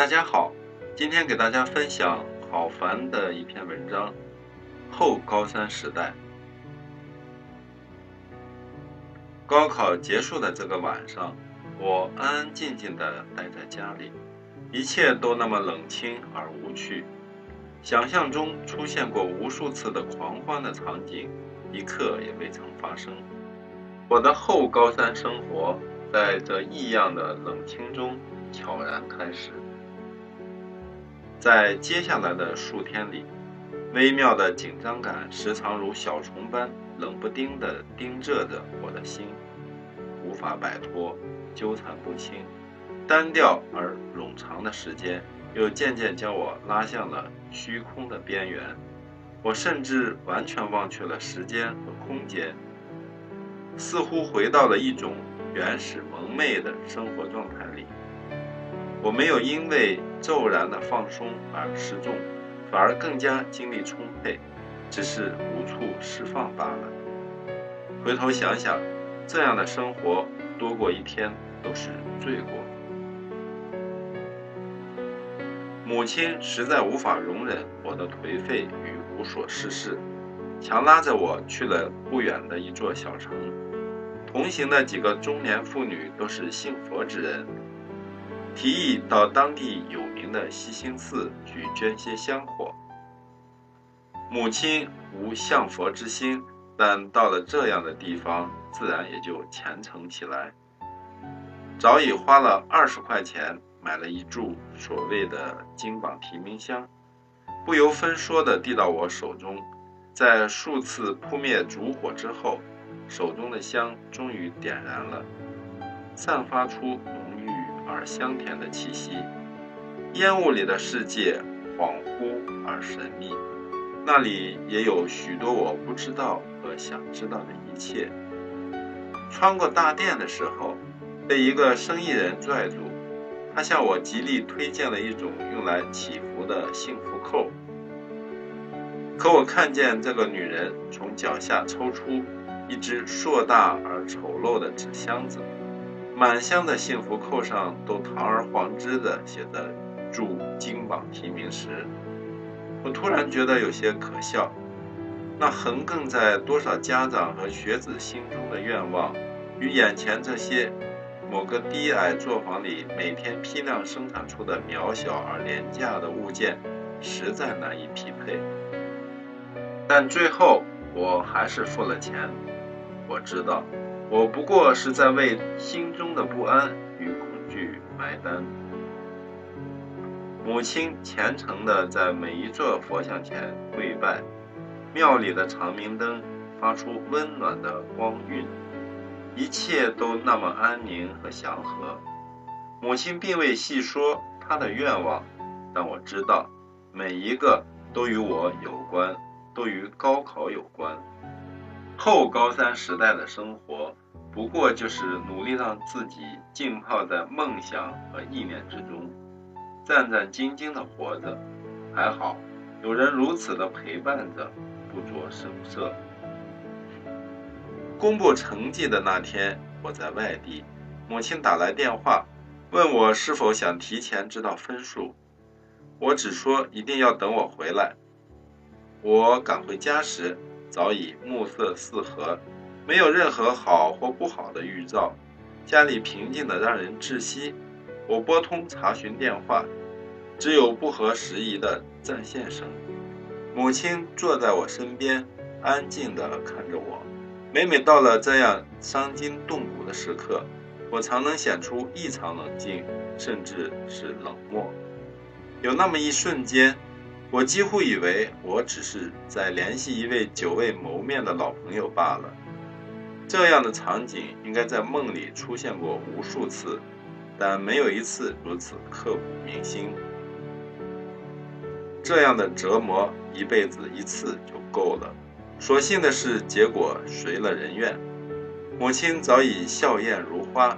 大家好，今天给大家分享郝凡的一篇文章《后高三时代》。高考结束的这个晚上，我安安静静的待在家里，一切都那么冷清而无趣。想象中出现过无数次的狂欢的场景，一刻也未曾发生。我的后高三生活在这异样的冷清中悄然开始。在接下来的数天里，微妙的紧张感时常如小虫般冷不丁地盯着着我的心，无法摆脱，纠缠不清。单调而冗长的时间，又渐渐将我拉向了虚空的边缘。我甚至完全忘却了时间和空间，似乎回到了一种原始蒙昧的生活状态里。我没有因为骤然的放松而失重，反而更加精力充沛，只是无处释放罢了。回头想想，这样的生活多过一天都是罪过。母亲实在无法容忍我的颓废与无所事事，强拉着我去了不远的一座小城。同行的几个中年妇女都是信佛之人。提议到当地有名的西兴寺去捐些香火。母亲无向佛之心，但到了这样的地方，自然也就虔诚起来。早已花了二十块钱买了一柱所谓的金榜题名香，不由分说地递到我手中。在数次扑灭烛火之后，手中的香终于点燃了，散发出。而香甜的气息，烟雾里的世界恍惚而神秘，那里也有许多我不知道和想知道的一切。穿过大殿的时候，被一个生意人拽住，他向我极力推荐了一种用来祈福的幸福扣。可我看见这个女人从脚下抽出一只硕大而丑陋的纸箱子。满箱的幸福扣上都堂而皇之的写着“祝金榜题名”时，我突然觉得有些可笑。那横亘在多少家长和学子心中的愿望，与眼前这些某个低矮作坊里每天批量生产出的渺小而廉价的物件，实在难以匹配。但最后我还是付了钱。我知道。我不过是在为心中的不安与恐惧买单。母亲虔诚地在每一座佛像前跪拜，庙里的长明灯发出温暖的光晕，一切都那么安宁和祥和。母亲并未细说她的愿望，但我知道，每一个都与我有关，都与高考有关。后高三时代的生活。不过就是努力让自己浸泡在梦想和意念之中，战战兢兢地活着。还好有人如此的陪伴着，不着声色。公布成绩的那天，我在外地，母亲打来电话，问我是否想提前知道分数。我只说一定要等我回来。我赶回家时，早已暮色四合。没有任何好或不好的预兆，家里平静的让人窒息。我拨通查询电话，只有不合时宜的占线声。母亲坐在我身边，安静地看着我。每每到了这样伤筋动骨的时刻，我常能显出异常冷静，甚至是冷漠。有那么一瞬间，我几乎以为我只是在联系一位久未谋面的老朋友罢了。这样的场景应该在梦里出现过无数次，但没有一次如此刻骨铭心。这样的折磨一辈子一次就够了。所幸的是，结果随了人愿。母亲早已笑靥如花，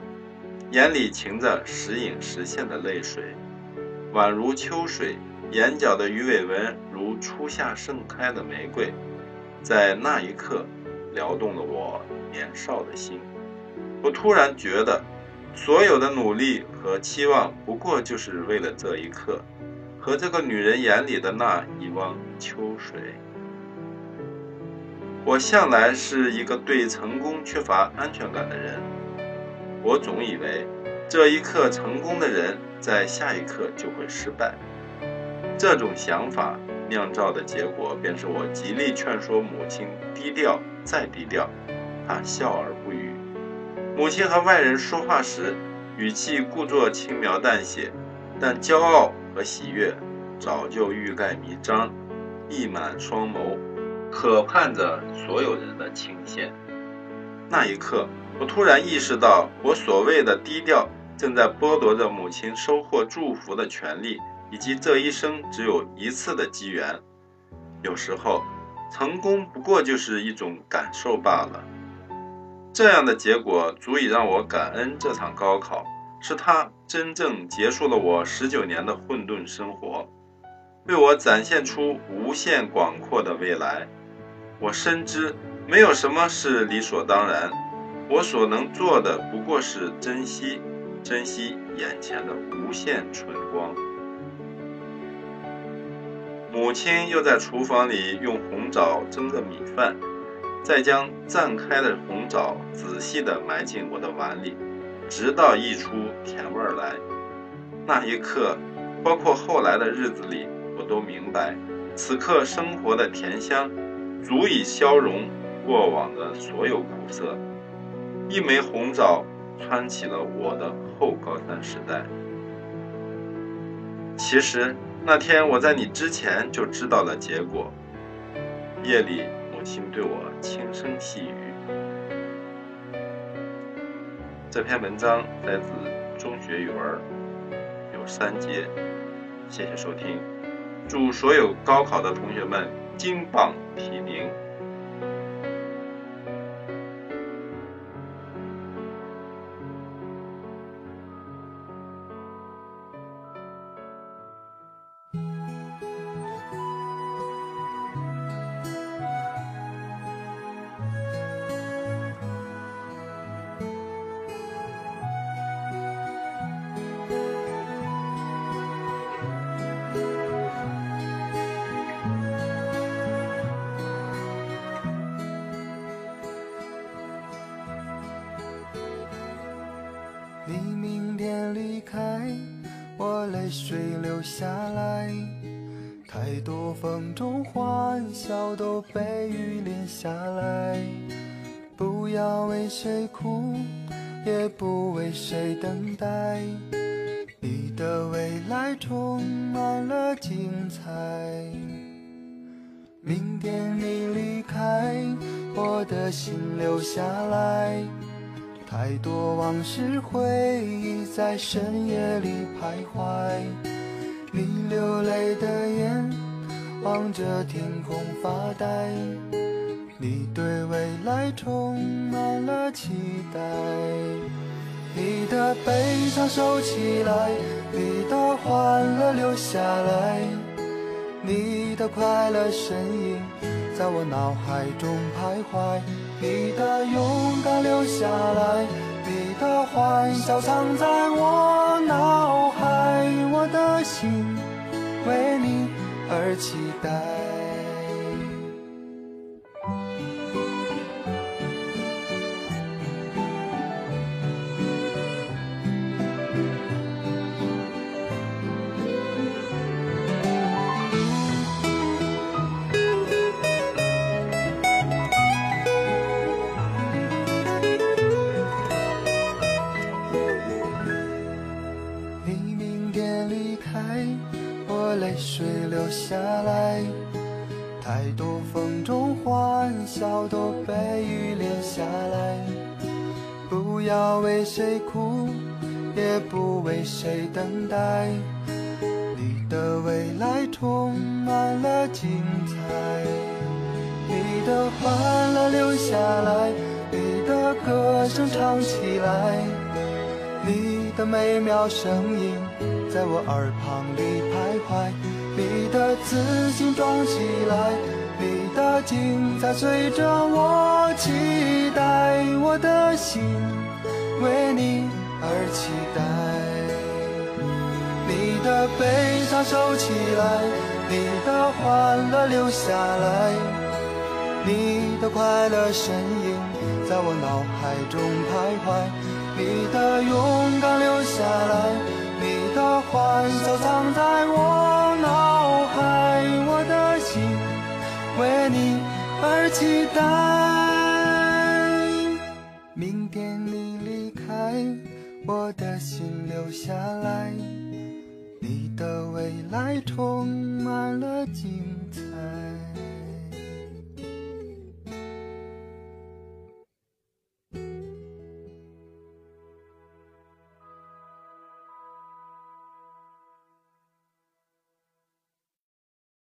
眼里噙着时隐时现的泪水，宛如秋水，眼角的鱼尾纹如初夏盛开的玫瑰，在那一刻撩动了我。年少的心，我突然觉得，所有的努力和期望，不过就是为了这一刻，和这个女人眼里的那一汪秋水。我向来是一个对成功缺乏安全感的人，我总以为这一刻成功的人，在下一刻就会失败。这种想法酿造的结果，便是我极力劝说母亲低调再低调，她笑而不语。母亲和外人说话时，语气故作轻描淡写，但骄傲和喜悦早就欲盖弥彰，溢满双眸，渴盼着所有人的倾羡。那一刻，我突然意识到，我所谓的低调，正在剥夺着母亲收获祝福的权利，以及这一生只有一次的机缘。有时候，成功不过就是一种感受罢了。这样的结果足以让我感恩这场高考，是它真正结束了我十九年的混沌生活，为我展现出无限广阔的未来。我深知没有什么是理所当然，我所能做的不过是珍惜，珍惜眼前的无限春光。母亲又在厨房里用红枣蒸着米饭。再将绽开的红枣仔细地埋进我的碗里，直到溢出甜味儿来。那一刻，包括后来的日子里，我都明白，此刻生活的甜香，足以消融过往的所有苦涩。一枚红枣，穿起了我的后高三时代。其实那天我在你之前就知道了结果。夜里。母亲对我轻声细语。这篇文章来自中学语文，有三节。谢谢收听，祝所有高考的同学们金榜题名。你明天离开，我泪水流下来，太多风中欢笑都被雨淋下来。不要为谁哭，也不为谁等待。你的未来充满了精彩。明天你离开，我的心留下来。太多往事回忆在深夜里徘徊，你流泪的眼望着天空发呆，你对未来充满了期待。你的悲伤收起来，你的欢乐留下来，你的快乐身影在我脑海中徘徊。你的勇敢留下来，你的欢笑藏在我脑海，我的心为你而期待。不要为谁哭，也不为谁等待。你的未来充满了精彩。你的欢乐留下来，你的歌声唱起来，你的美妙声音在我耳旁里徘徊。你的自信装起来，你的精彩随着我期待，我的心为你而期待。你的悲伤收起来，你的欢乐留下来，你的快乐身影在我脑海中徘徊，你的勇敢留下来，你的欢笑藏在我脑海，我的心为你而期待。我的心留下来。你的未来充满了精彩。